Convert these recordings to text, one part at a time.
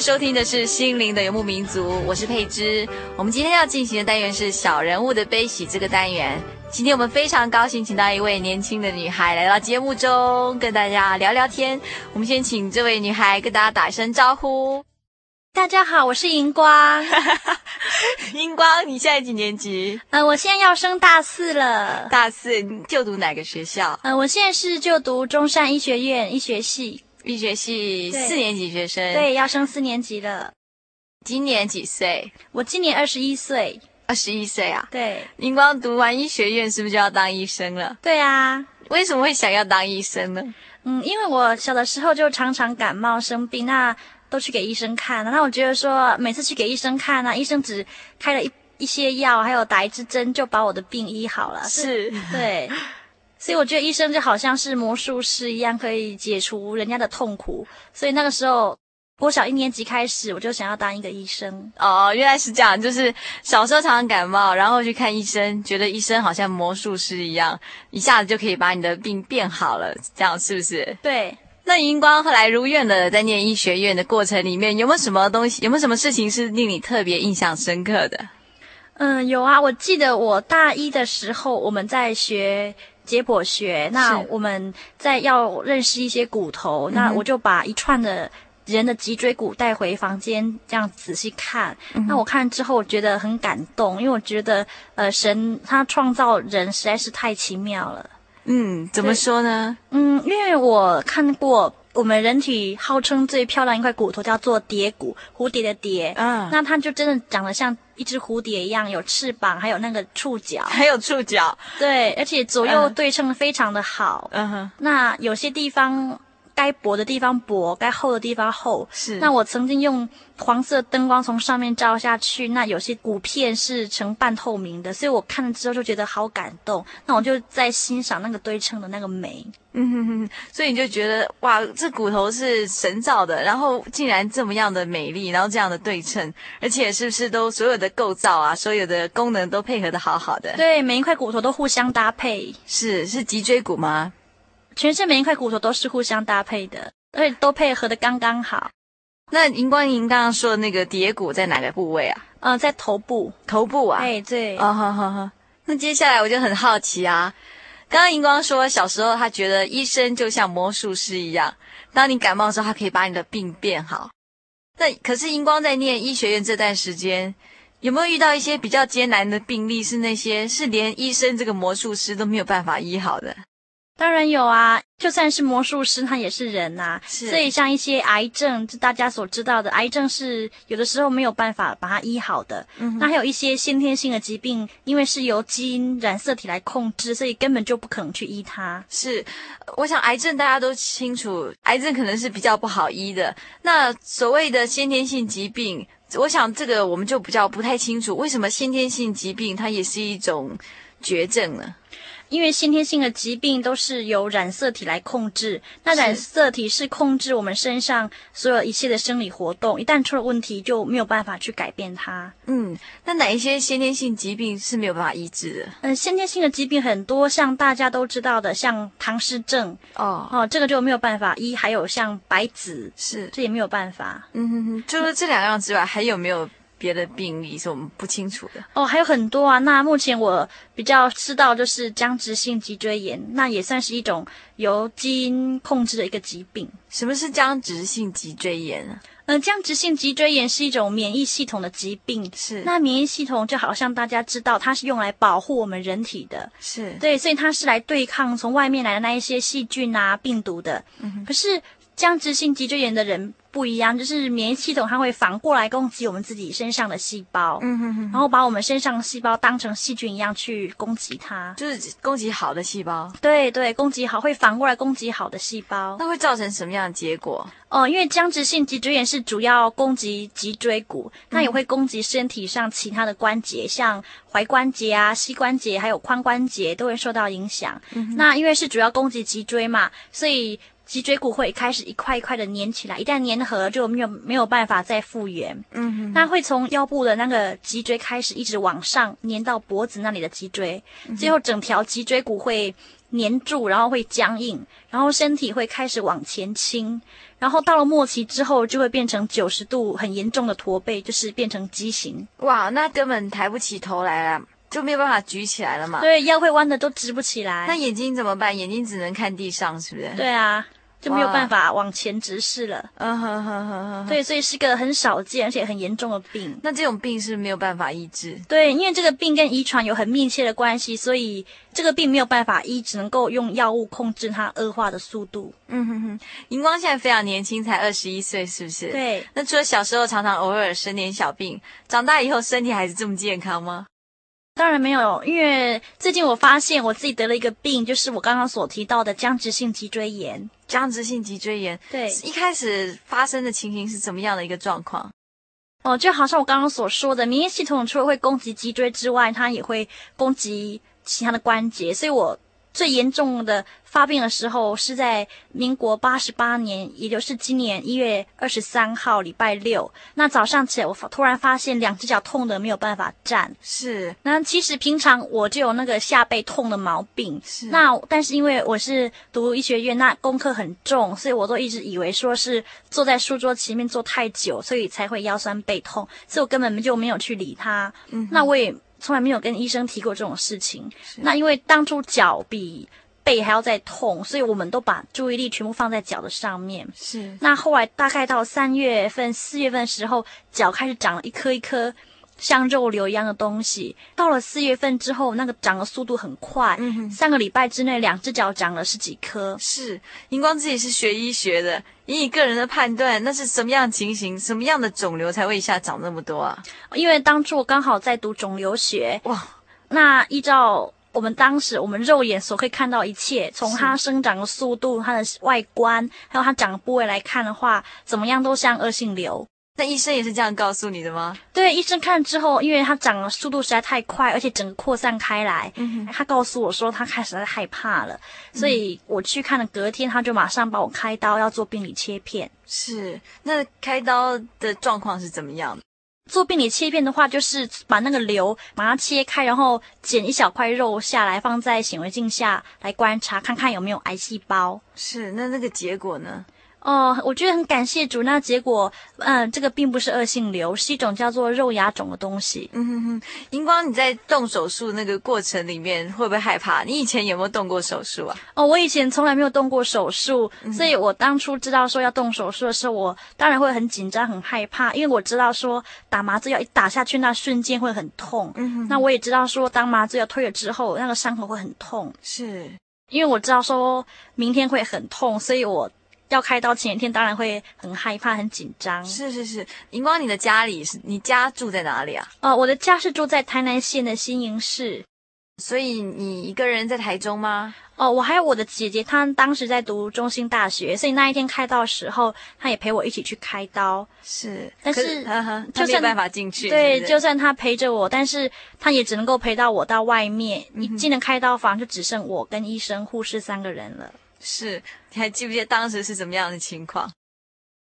在收听的是《心灵的游牧民族》，我是佩芝。我们今天要进行的单元是“小人物的悲喜”这个单元。今天我们非常高兴，请到一位年轻的女孩来到节目中，跟大家聊聊天。我们先请这位女孩跟大家打一声招呼。大家好，我是荧光。荧光，你现在几年级？呃，我现在要升大四了。大四，你就读哪个学校？呃，我现在是就读中山医学院医学系。医学系四年级学生，对，要升四年级了。今年几岁？我今年二十一岁。二十一岁啊？对。您光读完医学院，是不是就要当医生了？对啊。为什么会想要当医生呢？嗯，因为我小的时候就常常感冒生病，那都去给医生看。那我觉得说，每次去给医生看呢，医生只开了一一些药，还有打一支针，就把我的病医好了。是。对。所以我觉得医生就好像是魔术师一样，可以解除人家的痛苦。所以那个时候，我小一年级开始，我就想要当一个医生。哦，原来是这样，就是小时候常常感冒，然后去看医生，觉得医生好像魔术师一样，一下子就可以把你的病变好了，这样是不是？对。那荧光后来如愿的在念医学院的过程里面，有没有什么东西，有没有什么事情是令你特别印象深刻的？嗯，有啊，我记得我大一的时候，我们在学。解剖学，那我们在要认识一些骨头，那我就把一串的人的脊椎骨带回房间，这样仔细看。嗯、那我看之后，我觉得很感动，因为我觉得，呃，神他创造人实在是太奇妙了。嗯，怎么说呢？嗯，因为我看过。我们人体号称最漂亮一块骨头叫做蝶骨，蝴蝶的蝶。嗯，那它就真的长得像一只蝴蝶一样，有翅膀，还有那个触角，还有触角。对，而且左右对称非常的好。嗯哼。那有些地方。该薄的地方薄，该厚的地方厚。是。那我曾经用黄色灯光从上面照下去，那有些骨片是呈半透明的，所以我看了之后就觉得好感动。那我就在欣赏那个对称的那个美。嗯哼哼。所以你就觉得哇，这骨头是神造的，然后竟然这么样的美丽，然后这样的对称，而且是不是都所有的构造啊，所有的功能都配合的好好的？对，每一块骨头都互相搭配。是，是脊椎骨吗？全身每一块骨头都是互相搭配的，而且都配合的刚刚好。那荧光，您刚刚说的那个蝶骨在哪个部位啊？嗯、呃，在头部。头部啊？哎，对。哦，好好好。那接下来我就很好奇啊，刚刚荧光说小时候他觉得医生就像魔术师一样，当你感冒的时候，他可以把你的病变好。那可是荧光在念医学院这段时间，有没有遇到一些比较艰难的病例？是那些是连医生这个魔术师都没有办法医好的？当然有啊，就算是魔术师，他也是人呐、啊。所以像一些癌症，就大家所知道的，癌症是有的时候没有办法把它医好的。嗯。那还有一些先天性的疾病，因为是由基因染色体来控制，所以根本就不可能去医它。是。我想癌症大家都清楚，癌症可能是比较不好医的。那所谓的先天性疾病，我想这个我们就比较不太清楚，为什么先天性疾病它也是一种绝症呢？因为先天性的疾病都是由染色体来控制，那染色体是控制我们身上所有一切的生理活动，一旦出了问题就没有办法去改变它。嗯，那哪一些先天性疾病是没有办法医治的？嗯，先天性的疾病很多，像大家都知道的，像唐氏症哦哦，这个就没有办法医，还有像白子是，这也没有办法。嗯哼哼，除了这两样之外，还有没有？别的病例是我们不清楚的哦，还有很多啊。那目前我比较知道就是僵直性脊椎炎，那也算是一种由基因控制的一个疾病。什么是僵直性脊椎炎啊？呃，僵直性脊椎炎是一种免疫系统的疾病。是。那免疫系统就好像大家知道，它是用来保护我们人体的。是。对，所以它是来对抗从外面来的那一些细菌啊、病毒的。嗯哼。可是僵直性脊椎炎的人。不一样，就是免疫系统它会反过来攻击我们自己身上的细胞，嗯哼哼，然后把我们身上的细胞当成细菌一样去攻击它，就是攻击好的细胞。对对，攻击好会反过来攻击好的细胞，那会造成什么样的结果？哦，因为僵直性脊椎炎是主要攻击脊椎骨，那也会攻击身体上其他的关节，像踝关节啊、膝关节还有髋关节都会受到影响。嗯，那因为是主要攻击脊椎嘛，所以。脊椎骨会开始一块一块的粘起来，一旦粘合就没有没有办法再复原。嗯哼，那会从腰部的那个脊椎开始，一直往上粘到脖子那里的脊椎，嗯、最后整条脊椎骨会粘住，然后会僵硬，然后身体会开始往前倾，然后到了末期之后就会变成九十度很严重的驼背，就是变成畸形。哇，那根本抬不起头来了，就没有办法举起来了嘛？对，腰会弯的都直不起来。那眼睛怎么办？眼睛只能看地上，是不是？对啊。就没有办法往前直视了。嗯哼哼哼哼。对，所以是个很少见而且很严重的病。那这种病是没有办法医治。对，因为这个病跟遗传有很密切的关系，所以这个病没有办法医，只能够用药物控制它恶化的速度。嗯哼哼。荧光现在非常年轻，才二十一岁，是不是？对。那除了小时候常常偶尔生点小病，长大以后身体还是这么健康吗？当然没有，因为最近我发现我自己得了一个病，就是我刚刚所提到的僵直性脊椎炎。僵直性脊椎炎，对，一开始发生的情形是怎么样的一个状况？哦，就好像我刚刚所说的，免疫系统除了会攻击脊椎之外，它也会攻击其他的关节，所以我。最严重的发病的时候是在民国八十八年，也就是今年一月二十三号礼拜六。那早上起来，我突然发现两只脚痛得没有办法站。是。那其实平常我就有那个下背痛的毛病。是。那但是因为我是读医学院，那功课很重，所以我都一直以为说是坐在书桌前面坐太久，所以才会腰酸背痛。所以我根本就没有去理它。嗯。那我也。从来没有跟医生提过这种事情。那因为当初脚比背还要再痛，所以我们都把注意力全部放在脚的上面。是。那后来大概到三月份、四月份的时候，脚开始长了一颗一颗像肉瘤一样的东西。到了四月份之后，那个长的速度很快。嗯哼。三个礼拜之内，两只脚长了十几颗。是。荧光自己是学医学的。以你个人的判断，那是什么样的情形？什么样的肿瘤才会一下长那么多啊？因为当初我刚好在读肿瘤学，哇！那依照我们当时我们肉眼所可以看到一切，从它生长的速度、它的外观，还有它长的部位来看的话，怎么样都像恶性瘤。那医生也是这样告诉你的吗？对，医生看了之后，因为他长的速度实在太快，而且整个扩散开来，嗯，他告诉我说他开始在害怕了，所以我去看了，隔天他就马上帮我开刀，要做病理切片。是，那开刀的状况是怎么样？做病理切片的话，就是把那个瘤把它切开，然后剪一小块肉下来，放在显微镜下来观察，看看有没有癌细胞。是，那那个结果呢？哦，我觉得很感谢主。那结果，嗯，这个并不是恶性瘤，是一种叫做肉芽肿的东西。嗯哼哼，荧光，你在动手术那个过程里面会不会害怕？你以前有没有动过手术啊？哦，我以前从来没有动过手术，嗯、所以我当初知道说要动手术的时候，我当然会很紧张、很害怕，因为我知道说打麻醉药一打下去，那瞬间会很痛。嗯哼，那我也知道说当麻醉药推了之后，那个伤口会很痛。是。因为我知道说明天会很痛，所以我要开刀前一天当然会很害怕、很紧张。是是是，荧光，你的家里是你家住在哪里啊？哦，我的家是住在台南县的新营市。所以你一个人在台中吗？哦，我还有我的姐姐，她当时在读中兴大学，所以那一天开刀的时候，她也陪我一起去开刀。是，但是呵呵就算没办法进去，对，是是就算她陪着我，但是她也只能够陪到我到外面。一进了开刀房，就只剩我跟医生、护士三个人了。是，你还记不记得当时是怎么样的情况？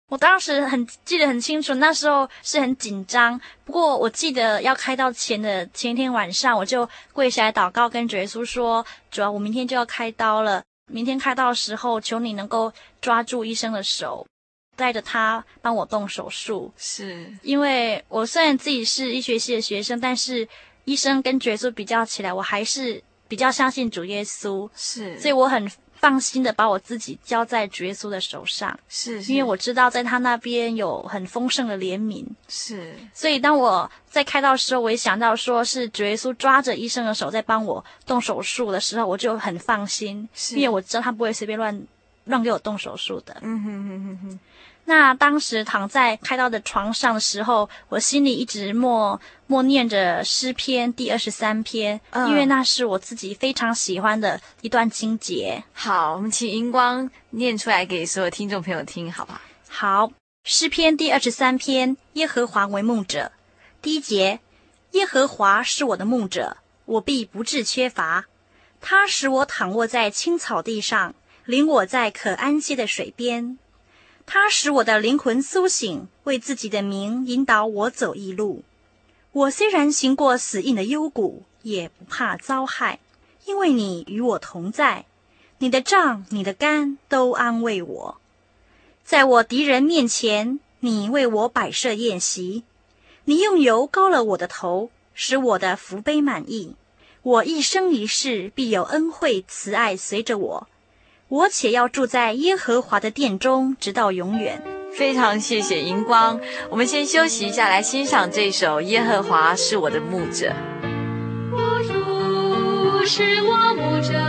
我当时很记得很清楚，那时候是很紧张。不过我记得要开刀前的前一天晚上，我就跪下来祷告，跟主耶稣说：“主啊，我明天就要开刀了。明天开刀的时候，求你能够抓住医生的手，带着他帮我动手术。”是，因为我虽然自己是医学系的学生，但是医生跟主耶稣比较起来，我还是比较相信主耶稣。是，所以我很。放心的把我自己交在主耶稣的手上，是，是，因为我知道在他那边有很丰盛的怜悯，是。所以当我在开刀的时候，我也想到说是主耶稣抓着医生的手在帮我动手术的时候，我就很放心，是，因为我知道他不会随便乱乱给我动手术的。嗯哼哼哼哼。那当时躺在开刀的床上的时候，我心里一直默默念着诗篇第二十三篇，嗯，因为那是我自己非常喜欢的一段经节。好，我们请荧光念出来给所有听众朋友听，好吧？好，诗篇第二十三篇，耶和华为牧者。第一节，耶和华是我的牧者，我必不致缺乏。他使我躺卧在青草地上，领我在可安歇的水边。他使我的灵魂苏醒，为自己的名引导我走义路。我虽然行过死荫的幽谷，也不怕遭害，因为你与我同在。你的杖、你的竿都安慰我。在我敌人面前，你为我摆设宴席。你用油膏了我的头，使我的福杯满溢。我一生一世必有恩惠慈爱随着我。我且要住在耶和华的殿中，直到永远。非常谢谢荧光，我们先休息一下，来欣赏这首《耶和华是我的牧者》。我主是我牧者，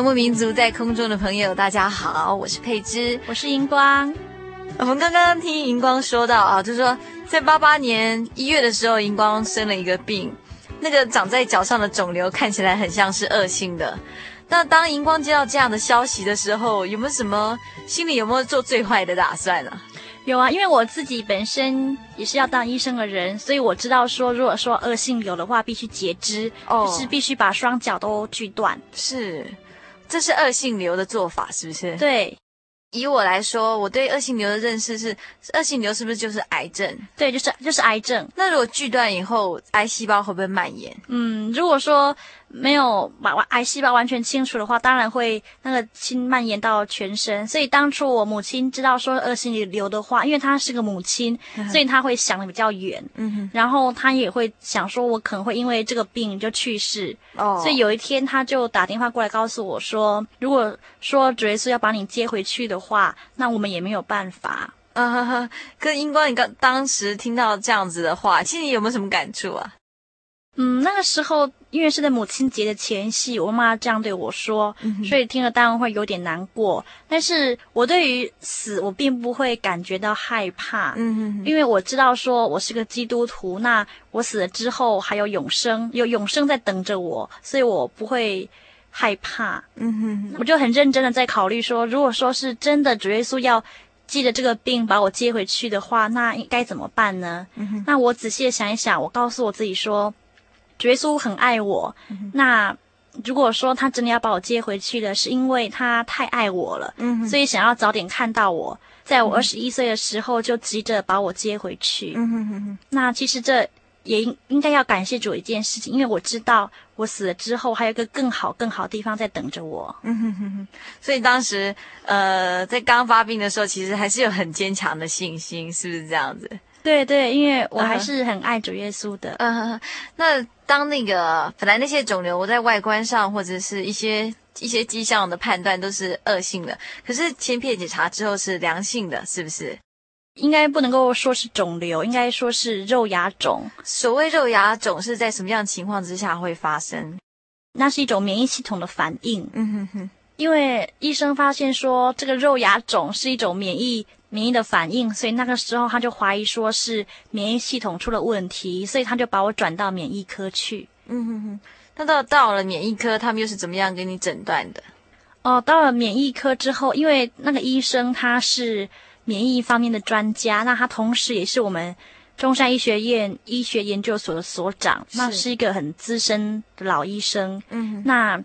游牧民族，在空中的朋友，大家好，我是佩芝，我是荧光。我们刚刚听荧光说到啊，就是说在八八年一月的时候，荧光生了一个病，那个长在脚上的肿瘤看起来很像是恶性的。那当荧光接到这样的消息的时候，有没有什么心里有没有做最坏的打算呢？有啊，因为我自己本身也是要当医生的人，所以我知道说，如果说恶性瘤的话，必须截肢，哦，就是必须把双脚都锯断。是，这是恶性瘤的做法，是不是？对。以我来说，我对恶性瘤的认识是，恶性瘤是不是就是癌症？对，就是就是癌症。那如果锯断以后，癌细胞会不会蔓延？嗯，如果说没有把癌细胞完全清除的话，当然会那个侵蔓延到全身。所以当初我母亲知道说恶性瘤瘤的话，因为她是个母亲，嗯、所以她会想的比较远。嗯哼。然后她也会想说，我可能会因为这个病就去世。哦。所以有一天，她就打电话过来告诉我说，如果说主耶稣要把你接回去的话，那我们也没有办法。啊哈哈。可是英光，你刚当时听到这样子的话，其实你有没有什么感触啊？嗯，那个时候因为是在母亲节的前夕，我妈妈这样对我说，嗯、所以听了当然会有点难过。但是我对于死，我并不会感觉到害怕，嗯哼，因为我知道说我是个基督徒，那我死了之后还有永生，有永生在等着我，所以我不会害怕，嗯哼。我就很认真的在考虑说，如果说是真的主耶稣要记着这个病把我接回去的话，那应该怎么办呢？嗯哼。那我仔细的想一想，我告诉我自己说。主耶稣很爱我，嗯、那如果说他真的要把我接回去的，是因为他太爱我了，嗯，所以想要早点看到我，在我二十一岁的时候就急着把我接回去。嗯哼哼哼。那其实这也应应该要感谢主一件事情，因为我知道我死了之后还有一个更好更好的地方在等着我。嗯哼哼哼。所以当时呃在刚发病的时候，其实还是有很坚强的信心，是不是这样子？对对，因为我还是很爱主耶稣的。嗯、uh-huh. uh-huh. 那当那个本来那些肿瘤在外观上或者是一些一些迹象的判断都是恶性的，可是切片检查之后是良性的，是不是？应该不能够说是肿瘤，应该说是肉芽肿。所谓肉芽肿是在什么样的情况之下会发生？那是一种免疫系统的反应。嗯哼哼。因为医生发现说这个肉芽肿是一种免疫。免疫的反应，所以那个时候他就怀疑说是免疫系统出了问题，所以他就把我转到免疫科去。嗯哼哼，那到到了免疫科，他们又是怎么样给你诊断的？哦，到了免疫科之后，因为那个医生他是免疫方面的专家，那他同时也是我们中山医学院医学研究所的所长，是那是一个很资深的老医生。嗯哼，那。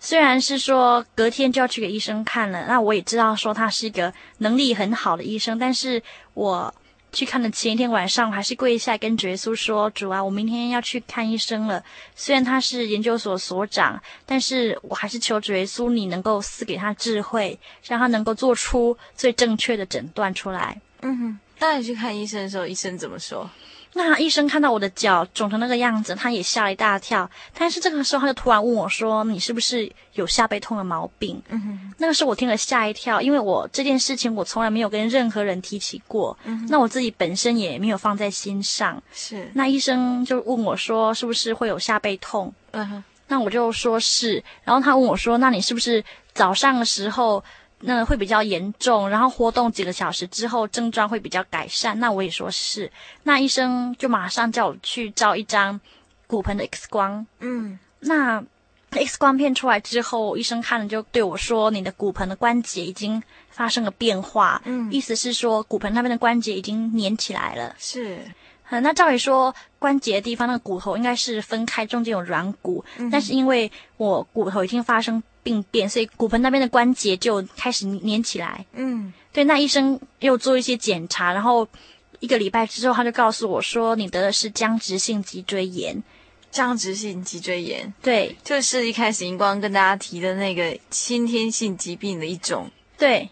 虽然是说隔天就要去给医生看了，那我也知道说他是一个能力很好的医生，但是我去看的前一天晚上，我还是跪下跟主耶稣说：“主啊，我明天要去看医生了。虽然他是研究所所长，但是我还是求主耶稣，你能够赐给他智慧，让他能够做出最正确的诊断出来。”嗯哼，当你去看医生的时候，医生怎么说？那医生看到我的脚肿成那个样子，他也吓了一大跳。但是这个时候，他就突然问我说：“你是不是有下背痛的毛病？”嗯哼。那个时候我听了吓一跳，因为我这件事情我从来没有跟任何人提起过。嗯哼。那我自己本身也没有放在心上。是。那医生就问我说：“是不是会有下背痛？”嗯哼。那我就说是。然后他问我说：“那你是不是早上的时候？”那会比较严重，然后活动几个小时之后症状会比较改善。那我也说是，那医生就马上叫我去照一张骨盆的 X 光。嗯，那 X 光片出来之后，医生看了就对我说：“你的骨盆的关节已经发生了变化。”嗯，意思是说骨盆那边的关节已经粘起来了。是。嗯，那照理说关节的地方那个骨头应该是分开，中间有软骨，嗯、但是因为我骨头已经发生病变，所以骨盆那边的关节就开始粘起来。嗯，对。那医生又做一些检查，然后一个礼拜之后，他就告诉我说，你得的是僵直性脊椎炎。僵直性脊椎炎，对，就是一开始荧光跟大家提的那个先天性疾病的一种。对。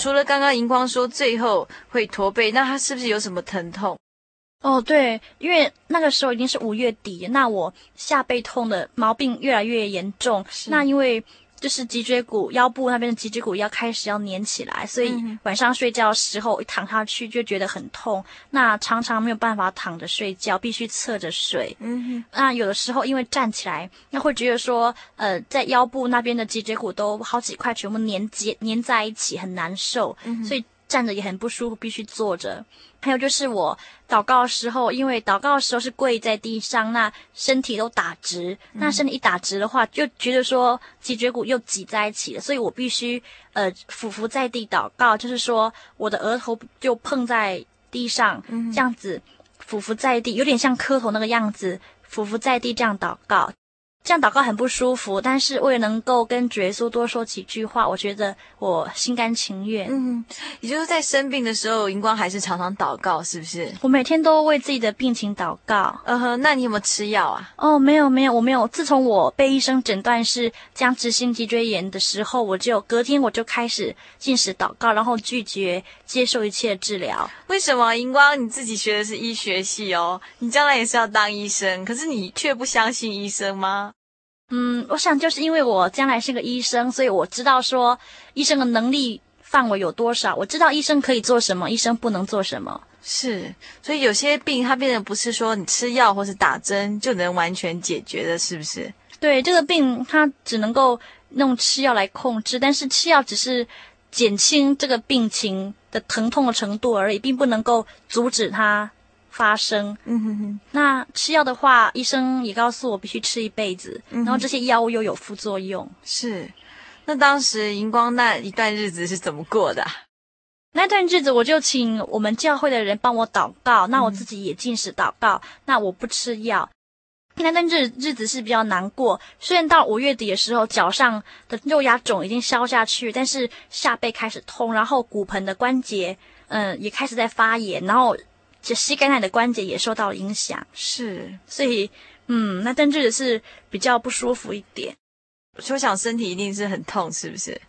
除了刚刚荧光说最后会驼背，那他是不是有什么疼痛？哦，对，因为那个时候已经是五月底，那我下背痛的毛病越来越严重。那因为就是脊椎骨腰部那边的脊椎骨要开始要粘起来，所以晚上睡觉的时候一躺下去就觉得很痛。那常常没有办法躺着睡觉，必须侧着睡。嗯哼。那有的时候因为站起来，那会觉得说，呃，在腰部那边的脊椎骨都好几块全部粘结粘在一起，很难受。嗯。所以站着也很不舒服，必须坐着。还有就是我祷告的时候，因为祷告的时候是跪在地上，那身体都打直，那身体一打直的话，就觉得说脊椎骨又挤在一起了，所以我必须呃俯伏在地祷告，就是说我的额头就碰在地上，这样子俯伏在地，有点像磕头那个样子，俯伏在地这样祷告。这样祷告很不舒服，但是为了能够跟主耶稣多说几句话，我觉得我心甘情愿。嗯，也就是在生病的时候，荧光还是常常祷告，是不是？我每天都为自己的病情祷告。嗯哼，那你有没有吃药啊？哦，没有没有，我没有。自从我被医生诊断是僵直性脊椎炎的时候，我就隔天我就开始进食祷告，然后拒绝接受一切治疗。为什么？荧光你自己学的是医学系哦，你将来也是要当医生，可是你却不相信医生吗？嗯，我想就是因为我将来是个医生，所以我知道说医生的能力范围有多少，我知道医生可以做什么，医生不能做什么。是，所以有些病它变得不是说你吃药或是打针就能完全解决的，是不是？对，这个病它只能够用吃药来控制，但是吃药只是减轻这个病情的疼痛的程度而已，并不能够阻止它。发生，嗯哼哼。那吃药的话，医生也告诉我必须吃一辈子，嗯、然后这些药物又有副作用。是，那当时荧光那一段日子是怎么过的？那段日子我就请我们教会的人帮我祷告，那我自己也进食祷告，嗯、那我不吃药。那段日日子是比较难过，虽然到五月底的时候，脚上的肉芽肿已经消下去，但是下背开始痛，然后骨盆的关节，嗯，也开始在发炎，然后。这膝盖内的关节也受到了影响，是，所以，嗯，那但这也是比较不舒服一点。我想身体一定是很痛，是不是？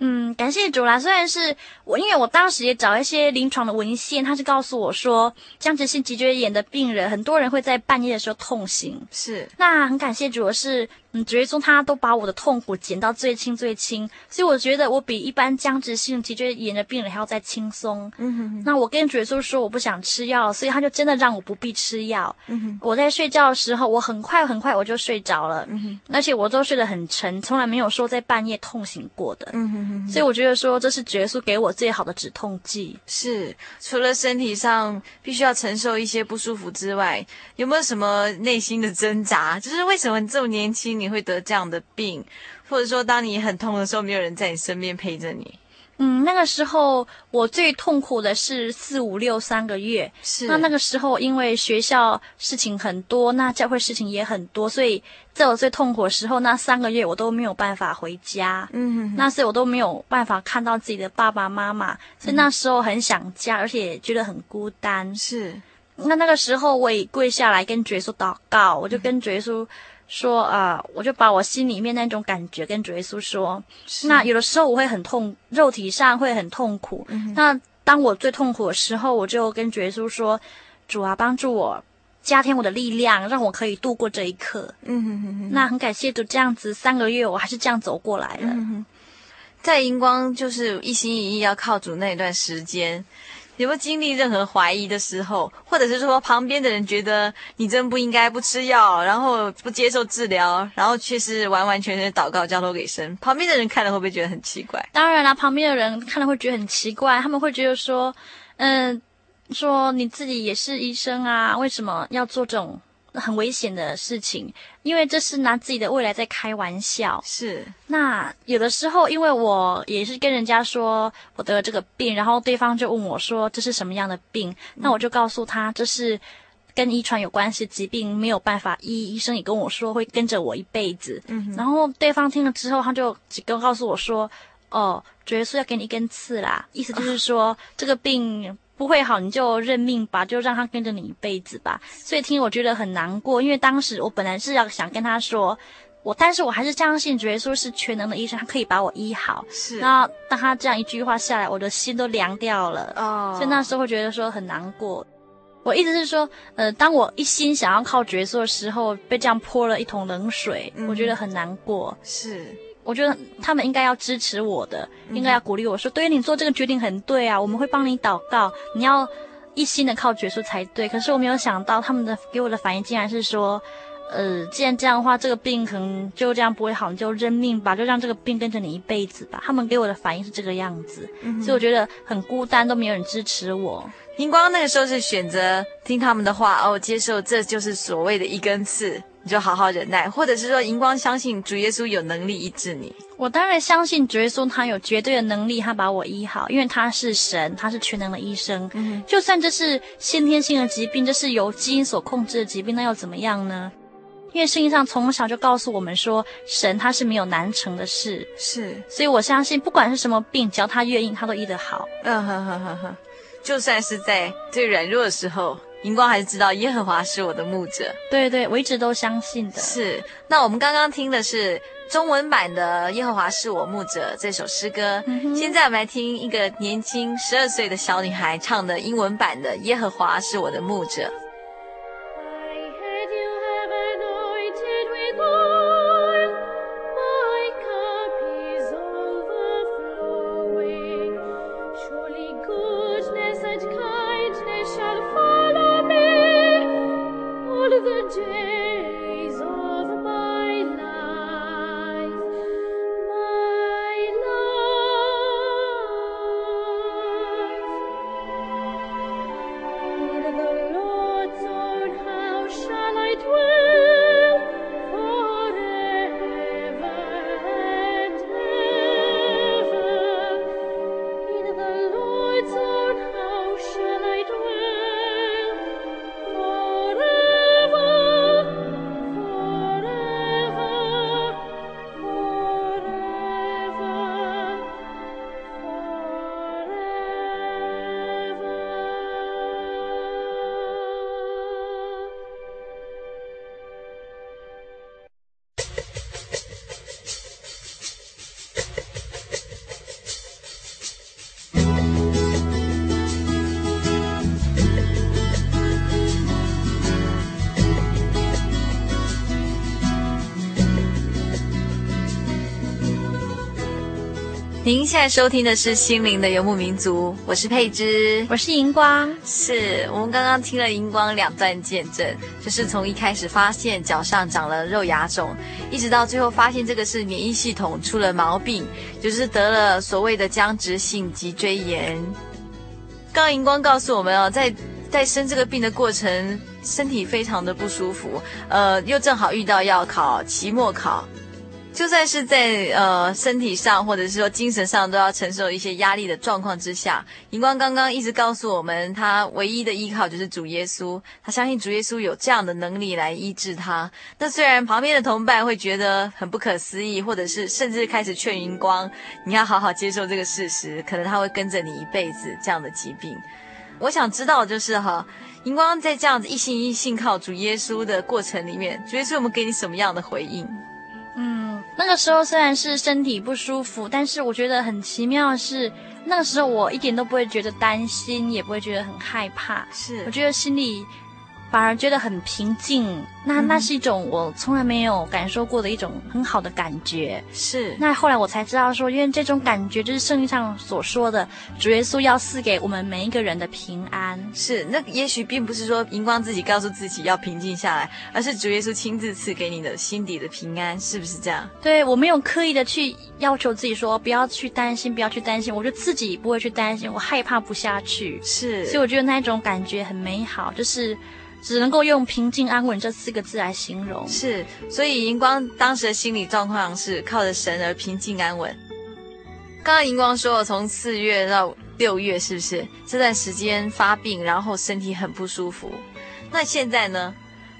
嗯，感谢主啦。虽然是我，因为我当时也找一些临床的文献，他是告诉我说，僵直性脊椎炎的病人，很多人会在半夜的时候痛醒。是，那很感谢主的是，嗯，主耶稣他都把我的痛苦减到最轻最轻，所以我觉得我比一般僵直性脊椎炎的病人还要再轻松。嗯哼哼。那我跟主耶稣说我不想吃药，所以他就真的让我不必吃药。嗯哼。我在睡觉的时候，我很快很快我就睡着了。嗯哼。而且我都睡得很沉，从来没有说在半夜痛醒过的。嗯哼哼。所以我觉得说，这是主耶稣给我最好的止痛剂。是，除了身体上必须要承受一些不舒服之外，有没有什么内心的挣扎？就是为什么你这么年轻你会得这样的病，或者说当你很痛的时候，没有人在你身边陪着你？嗯，那个时候我最痛苦的是四五六三个月。是。那那个时候因为学校事情很多，那教会事情也很多，所以在我最痛苦的时候，那三个月我都没有办法回家。嗯哼哼。那时我都没有办法看到自己的爸爸妈妈，所以那时候很想家，而且觉得很孤单。是。那那个时候我也跪下来跟主耶稣祷告，我就跟主耶稣。说啊，我就把我心里面那种感觉跟主耶稣说。那有的时候我会很痛，肉体上会很痛苦。嗯、那当我最痛苦的时候，我就跟主耶稣说：“主啊，帮助我，加添我的力量，让我可以度过这一刻。”嗯哼哼哼。那很感谢主，这样子三个月我还是这样走过来了。嗯哼。在荧光就是一心一意要靠主那一段时间。有没有经历任何怀疑的时候，或者是说旁边的人觉得你真不应该不吃药，然后不接受治疗，然后却是完完全全祷告交托给神？旁边的人看了会不会觉得很奇怪？当然啦，旁边的人看了会觉得很奇怪，他们会觉得说，嗯，说你自己也是医生啊，为什么要做这种？很危险的事情，因为这是拿自己的未来在开玩笑。是，那有的时候，因为我也是跟人家说我得了这个病，然后对方就问我说这是什么样的病，嗯、那我就告诉他这是跟遗传有关系疾病，没有办法医。医生也跟我说会跟着我一辈子。嗯，然后对方听了之后，他就只跟告诉我说，哦，主耶稣要给你一根刺啦，意思就是说、哦、这个病。不会好，你就认命吧，就让他跟着你一辈子吧。所以听我觉得很难过，因为当时我本来是要想跟他说，我但是我还是相信，主耶稣是全能的医生，他可以把我医好。是。然后当他这样一句话下来，我的心都凉掉了。哦。所以那时候会觉得说很难过。我意思是说，呃，当我一心想要靠角色的时候，被这样泼了一桶冷水，嗯、我觉得很难过。是。我觉得他们应该要支持我的，应该要鼓励我说：“对，你做这个决定很对啊，我们会帮你祷告，你要一心的靠耶稣才对。”可是我没有想到，他们的给我的反应竟然是说：“呃，既然这样的话，这个病可能就这样不会好，你就认命吧，就让这个病跟着你一辈子吧。”他们给我的反应是这个样子，嗯、所以我觉得很孤单，都没有人支持我。荧光那个时候是选择听他们的话哦，接受这就是所谓的一根刺。你就好好忍耐，或者是说，荧光相信主耶稣有能力医治你。我当然相信主耶稣，他有绝对的能力，他把我医好，因为他是神，他是全能的医生。嗯，就算这是先天性的疾病，这是由基因所控制的疾病，那又怎么样呢？因为圣经上从小就告诉我们说，神他是没有难成的事，是，所以我相信，不管是什么病，只要他愿意，他都医得好。嗯哼哼哼哼，就算是在最软弱的时候，荧光还是知道耶和华是我的牧者。对对，我一直都相信的。是，那我们刚刚听的是中文版的《耶和华是我牧者》这首诗歌，嗯、现在我们来听一个年轻十二岁的小女孩唱的英文版的《耶和华是我的牧者》。您现在收听的是《心灵的游牧民族》，我是佩芝，我是荧光。是我们刚刚听了荧光两段见证，就是从一开始发现脚上长了肉芽肿，一直到最后发现这个是免疫系统出了毛病，就是得了所谓的僵直性脊椎炎。刚刚荧光告诉我们哦，在在生这个病的过程，身体非常的不舒服，呃，又正好遇到要考期末考。就算是在呃身体上或者是说精神上都要承受一些压力的状况之下，荧光刚刚一直告诉我们，他唯一的依靠就是主耶稣，他相信主耶稣有这样的能力来医治他。那虽然旁边的同伴会觉得很不可思议，或者是甚至开始劝荧光，你要好好接受这个事实，可能他会跟着你一辈子这样的疾病。我想知道的就是哈，荧光在这样子一心一意信靠主耶稣的过程里面，主耶稣有没有给你什么样的回应？嗯，那个时候虽然是身体不舒服，但是我觉得很奇妙的是，那个时候我一点都不会觉得担心，也不会觉得很害怕，是，我觉得心里。反而觉得很平静，那那是一种我从来没有感受过的一种很好的感觉。是，那后来我才知道说，因为这种感觉就是圣经上所说的，主耶稣要赐给我们每一个人的平安。是，那也许并不是说荧光自己告诉自己要平静下来，而是主耶稣亲自赐给你的心底的平安，是不是这样？对，我没有刻意的去要求自己说不要去担心，不要去担心，我就自己不会去担心，我害怕不下去。是，所以我觉得那一种感觉很美好，就是。只能够用平静安稳这四个字来形容。是，所以荧光当时的心理状况是靠着神而平静安稳。刚刚荧光说，从四月到六月，是不是这段时间发病，然后身体很不舒服？那现在呢？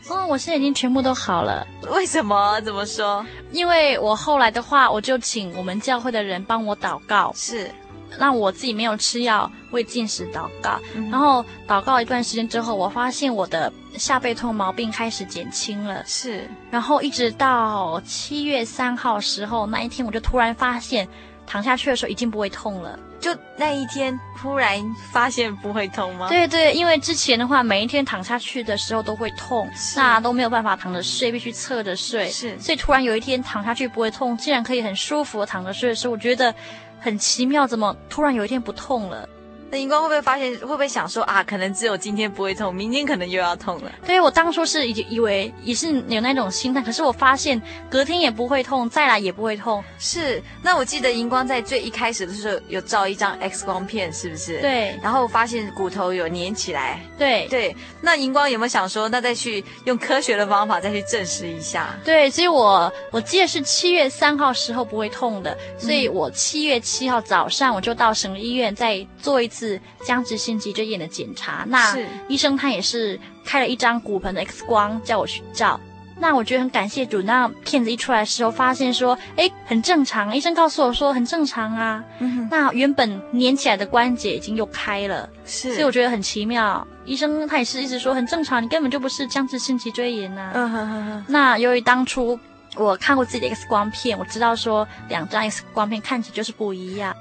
哦，我现在已经全部都好了。为什么？怎么说？因为我后来的话，我就请我们教会的人帮我祷告。是。让我自己没有吃药，会进食祷告，嗯、然后祷告一段时间之后，我发现我的下背痛毛病开始减轻了。是，然后一直到七月三号时候那一天，我就突然发现躺下去的时候已经不会痛了。就那一天突然发现不会痛吗？对对，因为之前的话，每一天躺下去的时候都会痛，那都没有办法躺着睡，必须侧着睡。是，所以突然有一天躺下去不会痛，竟然可以很舒服的躺着睡的时候，我觉得。很奇妙，怎么突然有一天不痛了？那荧光会不会发现？会不会想说啊？可能只有今天不会痛，明天可能又要痛了。对，我当初是以以为也是有那种心态，可是我发现隔天也不会痛，再来也不会痛。是。那我记得荧光在最一开始的时候有照一张 X 光片，是不是？对。然后发现骨头有粘起来。对对。那荧光有没有想说，那再去用科学的方法再去证实一下？对，所以我我记得是七月三号时候不会痛的，所以我七月七号早上我就到省立医院再做一次。是僵直性脊椎炎的检查，那医生他也是开了一张骨盆的 X 光叫我去照，那我觉得很感谢主，那片子一出来的时候，发现说，哎，很正常。医生告诉我说很正常啊。嗯，那原本粘起来的关节已经又开了，是，所以我觉得很奇妙。医生他也是一直说很正常，你根本就不是僵直性脊椎炎呐、啊。嗯哼哼哼。那由于当初我看过自己的 X 光片，我知道说两张 X 光片看起来就是不一样。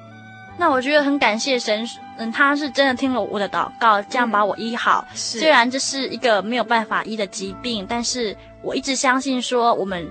那我觉得很感谢神，嗯，他是真的听了我的祷告，这样把我医好。嗯、虽然这是一个没有办法医的疾病，但是我一直相信说，我们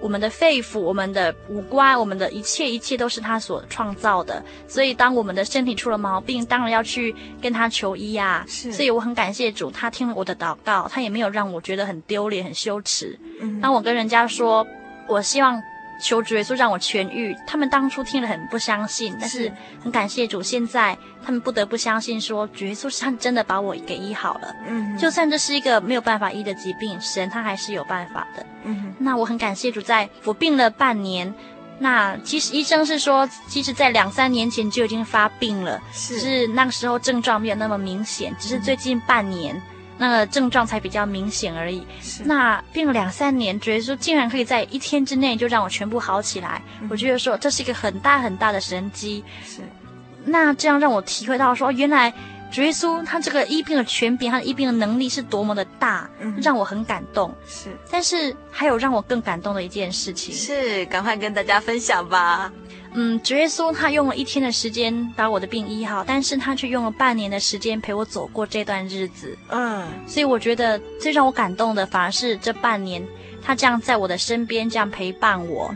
我们的肺腑、我们的五官、我们的一切一切都是他所创造的。所以当我们的身体出了毛病，当然要去跟他求医啊。是。所以我很感谢主，他听了我的祷告，他也没有让我觉得很丢脸、很羞耻。嗯。当我跟人家说，我希望。求主耶稣让我痊愈，他们当初听了很不相信，但是很感谢主，现在他们不得不相信说，主耶稣是他真的把我给医好了。嗯，就算这是一个没有办法医的疾病，神他还是有办法的。嗯，那我很感谢主，在我病了半年，那其实医生是说，其实在两三年前就已经发病了，是，只是那个时候症状没有那么明显，只是最近半年。嗯那个症状才比较明显而已。是。那病了两三年，觉得说竟然可以在一天之内就让我全部好起来，嗯、我觉得说这是一个很大很大的神迹。是。那这样让我体会到说，原来主耶稣他这个医病的权柄，他的医病的能力是多么的大，嗯、让我很感动。是。但是还有让我更感动的一件事情。是，赶快跟大家分享吧。嗯，主耶稣他用了一天的时间把我的病医好，但是他却用了半年的时间陪我走过这段日子。嗯，所以我觉得最让我感动的，反而是这半年他这样在我的身边这样陪伴我。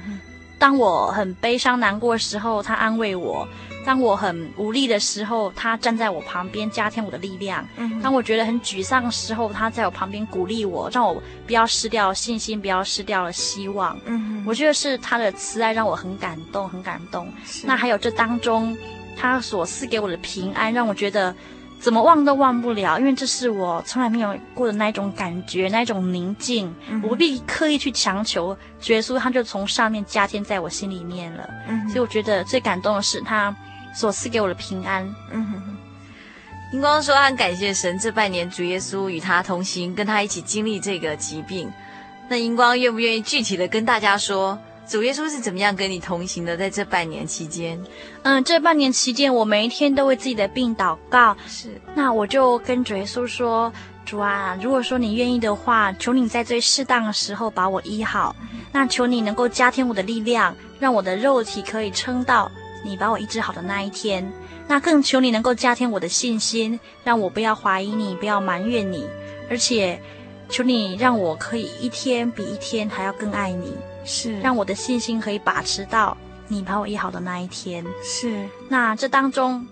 当我很悲伤难过的时候，他安慰我。当我很无力的时候，他站在我旁边加添我的力量；嗯、当我觉得很沮丧的时候，他在我旁边鼓励我，让我不要失掉信心，不要失掉了希望。嗯，我觉得是他的慈爱让我很感动，很感动。那还有这当中，他所赐给我的平安，让我觉得怎么忘都忘不了，因为这是我从来没有过的那一种感觉，那一种宁静。嗯、我不必刻意去强求，耶稣他就从上面加添在我心里面了。嗯，所以我觉得最感动的是他。所赐给我的平安。嗯哼哼，英光说他很感谢神，这半年主耶稣与他同行，跟他一起经历这个疾病。那英光愿不愿意具体的跟大家说，主耶稣是怎么样跟你同行的？在这半年期间，嗯，这半年期间，我每一天都为自己的病祷告。是，那我就跟主耶稣说：“主啊，如果说你愿意的话，求你在最适当的时候把我医好。嗯、那求你能够加添我的力量，让我的肉体可以撑到。”你把我医治好的那一天，那更求你能够加添我的信心，让我不要怀疑你，不要埋怨你，而且求你让我可以一天比一天还要更爱你，是。让我的信心可以把持到你把我医好的那一天。是。那这当中，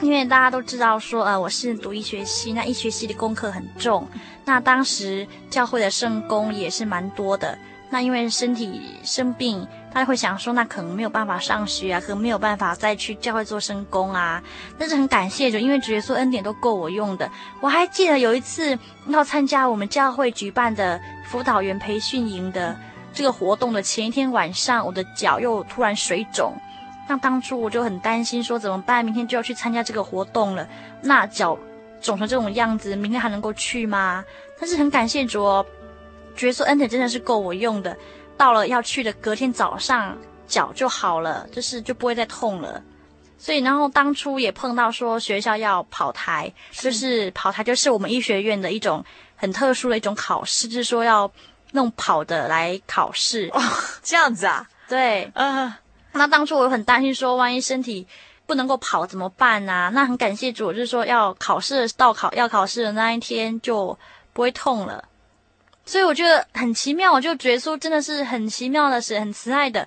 因为大家都知道说，呃，我是读医学系，那医学系的功课很重，那当时教会的圣工也是蛮多的，那因为身体生病。他会想说，那可能没有办法上学啊，可能没有办法再去教会做圣工啊。但是很感谢主，因为主耶稣恩典都够我用的。我还记得有一次要参加我们教会举办的辅导员培训营的这个活动的前一天晚上，我的脚又突然水肿。那当初我就很担心，说怎么办？明天就要去参加这个活动了，那脚肿成这种样子，明天还能够去吗？但是很感谢主哦，主耶稣恩典真的是够我用的。到了要去的隔天早上，脚就好了，就是就不会再痛了。所以，然后当初也碰到说学校要跑台，就是跑台就是我们医学院的一种很特殊的一种考试，就是说要弄跑的来考试。哦，这样子啊？对，嗯。那当初我很担心说，万一身体不能够跑怎么办啊？那很感谢主，就是说要考试到考要考试的那一天就不会痛了。所以我觉得很奇妙，我就觉得说真的是很奇妙的是很慈爱的，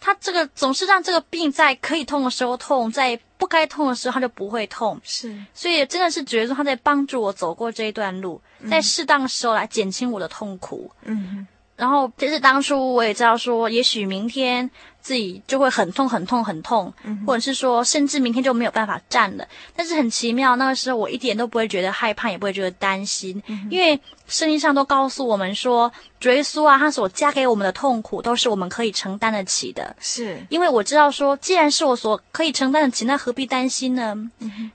他这个总是让这个病在可以痛的时候痛，在不该痛的时候他就不会痛。是，所以真的是觉得说他在帮助我走过这一段路，在适当的时候来减轻我的痛苦。嗯，然后其实当初我也知道说，也许明天自己就会很痛很痛很痛，或者是说甚至明天就没有办法站了。但是很奇妙，那个时候我一点都不会觉得害怕，也不会觉得担心，因为圣经上都告诉我们说，主耶稣啊，他所加给我们的痛苦都是我们可以承担得起的。是，因为我知道说，既然是我所可以承担得起，那何必担心呢？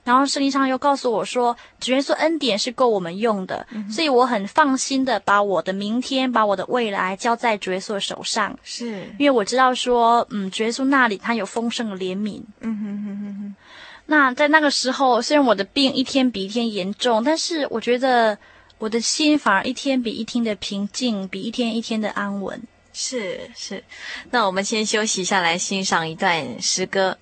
然后圣经上又告诉我说，主耶稣恩典是够我们用的，所以我很放心的把我的明天，把我的未来交在主耶稣的手上。是，因为我知道说。嗯，主耶稣那里他有丰盛的怜悯。嗯哼哼哼哼。那在那个时候，虽然我的病一天比一天严重，但是我觉得我的心反而一天比一天的平静，比一天一天的安稳。是是。那我们先休息下来，欣赏一段诗歌。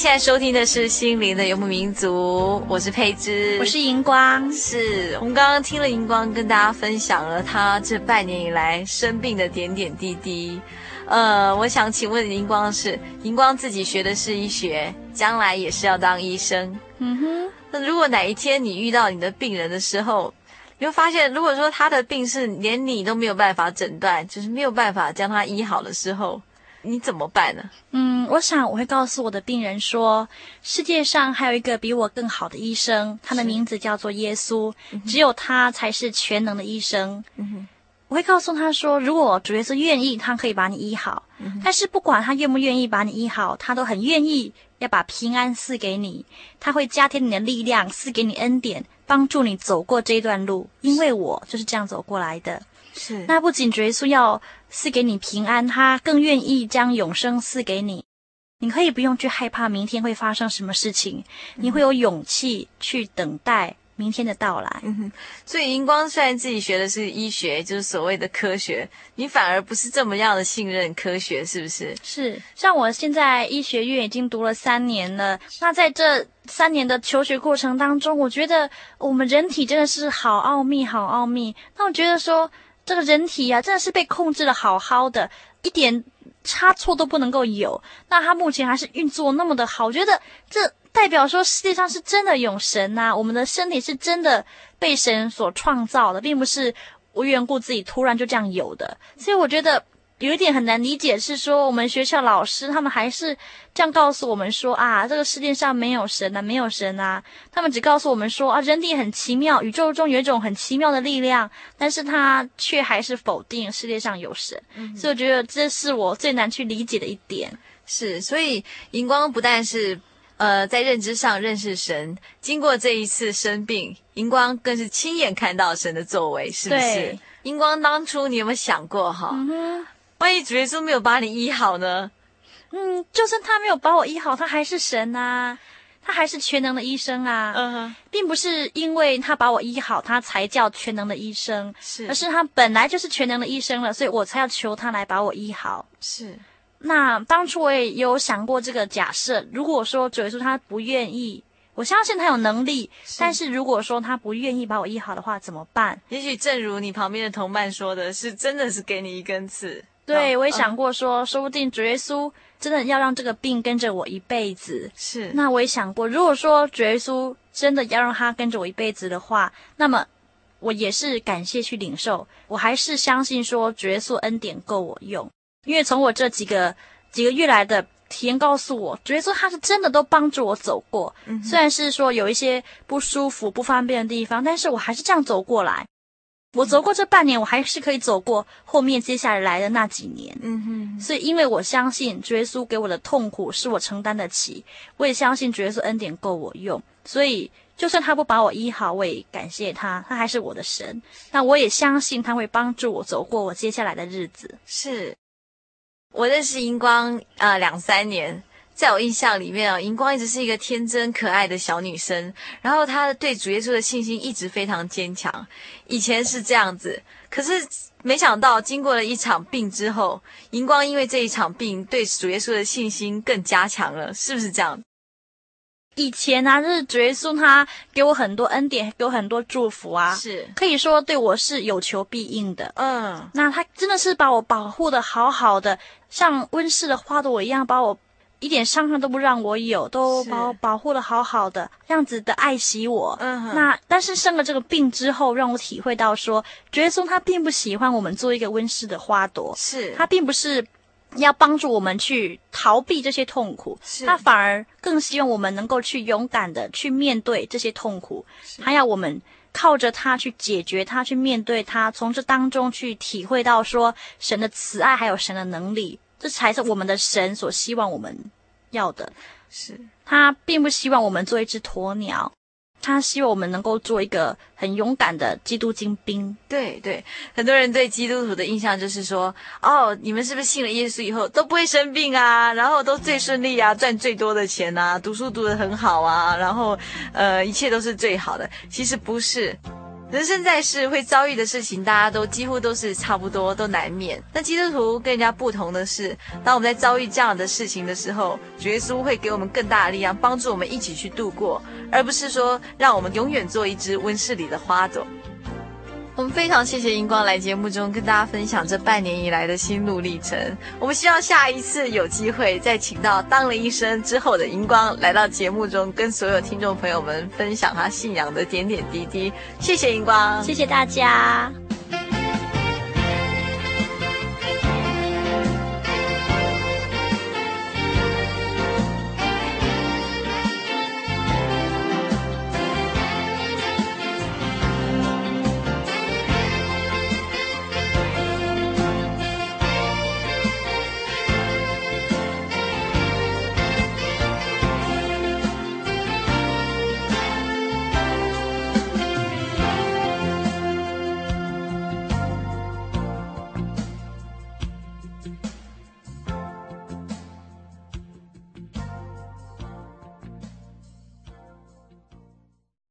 现在收听的是《心灵的游牧民族》，我是佩芝，我是荧光。是我们刚刚听了荧光跟大家分享了他这半年以来生病的点点滴滴。呃，我想请问荧光是，荧光自己学的是医学，将来也是要当医生。嗯哼。那如果哪一天你遇到你的病人的时候，你会发现，如果说他的病是连你都没有办法诊断，就是没有办法将他医好的时候。你怎么办呢？嗯，我想我会告诉我的病人说，世界上还有一个比我更好的医生，他的名字叫做耶稣，只有他才是全能的医生。嗯，我会告诉他说，如果主耶稣愿意，他可以把你医好。嗯，但是不管他愿不愿意把你医好，他都很愿意要把平安赐给你，他会加添你的力量，赐给你恩典，帮助你走过这一段路。因为我就是这样走过来的。是，那不仅主耶稣要赐给你平安，他更愿意将永生赐给你。你可以不用去害怕明天会发生什么事情，嗯、你会有勇气去等待明天的到来。嗯哼，所以荧光虽然自己学的是医学，就是所谓的科学，你反而不是这么样的信任科学，是不是？是，像我现在医学院已经读了三年了，那在这三年的求学过程当中，我觉得我们人体真的是好奥秘，好奥秘。那我觉得说。这个人体啊，真的是被控制的好好的，一点差错都不能够有。那他目前还是运作那么的好，我觉得这代表说世界上是真的有神呐、我们的身体是真的被神所创造的，并不是无缘故自己突然就这样有的。所以我觉得。有一点很难理解，是说我们学校老师他们还是这样告诉我们说啊，这个世界上没有神啊，没有神啊。他们只告诉我们说啊，人体很奇妙，宇宙中有一种很奇妙的力量，但是他却还是否定世界上有神。嗯，所以我觉得这是我最难去理解的一点。是，所以荧光不但是呃在认知上认识神，经过这一次生病，荧光更是亲眼看到神的作为，是不是？荧光当初你有没有想过哈？万一主耶稣没有把你医好呢？嗯，就算他没有把我医好，他还是神啊，他还是全能的医生啊。嗯哼，并不是因为他把我医好，他才叫全能的医生，是，而是他本来就是全能的医生了，所以我才要求他来把我医好。是。那当初我也有想过这个假设，如果说主耶稣他不愿意，我相信他有能力，是，但是如果说他不愿意把我医好的话，怎么办？也许正如你旁边的同伴说的是，真的是给你一根刺。对，我也想过说，说不定主耶稣。真的要让这个病跟着我一辈子，是。那我也想过，如果说主耶稣真的要让他跟着我一辈子的话，那么我也是感谢去领受。我还是相信说主耶稣恩典够我用，因为从我这几个几个月来的体验告诉我，主耶稣他是真的都帮助我走过。嗯，虽然是说有一些不舒服、不方便的地方，但是我还是这样走过来。我走过这半年，我还是可以走过后面接下来来的那几年。嗯哼，所以因为我相信主耶稣给我的痛苦是我承担得起，我也相信主耶稣恩典够我用，所以就算他不把我医好，我也感谢他，他还是我的神。那我也相信他会帮助我走过我接下来的日子。是，我认识荧光呃两三年。在我印象里面啊，荧光一直是一个天真可爱的小女生，然后她对主耶稣的信心一直非常坚强。以前是这样子，可是没想到经过了一场病之后，荧光因为这一场病对主耶稣的信心更加强了，是不是这样？以前啊，就是主耶稣他给我很多恩典，给我很多祝福啊，是可以说对我是有求必应的。嗯，那他真的是把我保护的好好的，像温室的花朵一样把我。一点伤害都不让我有，都把我保护的好好的，这样子的爱惜我。嗯。那但是生了这个病之后，让我体会到说，耶稣他并不喜欢我们做一个温室的花朵，是他并不是要帮助我们去逃避这些痛苦，他反而更希望我们能够去勇敢的去面对这些痛苦，他要我们靠着他去解决他，去面对他，从这当中去体会到说神的慈爱，还有神的能力。这才是我们的神所希望我们要的，是他并不希望我们做一只鸵鸟，他希望我们能够做一个很勇敢的基督精兵。对对，很多人对基督徒的印象就是说，哦，你们是不是信了耶稣以后都不会生病啊，然后都最顺利啊，赚最多的钱啊，读书读得很好啊，然后呃，一切都是最好的。其实不是。人生在世会遭遇的事情，大家都几乎都是差不多，都难免。那基督徒跟人家不同的是，当我们在遭遇这样的事情的时候，主耶稣会给我们更大的力量，帮助我们一起去度过，而不是说让我们永远做一只温室里的花朵。我们非常谢谢荧光来节目中跟大家分享这半年以来的心路历程。我们希望下一次有机会再请到当了医生之后的荧光来到节目中，跟所有听众朋友们分享他信仰的点点滴滴。谢谢荧光，谢谢大家。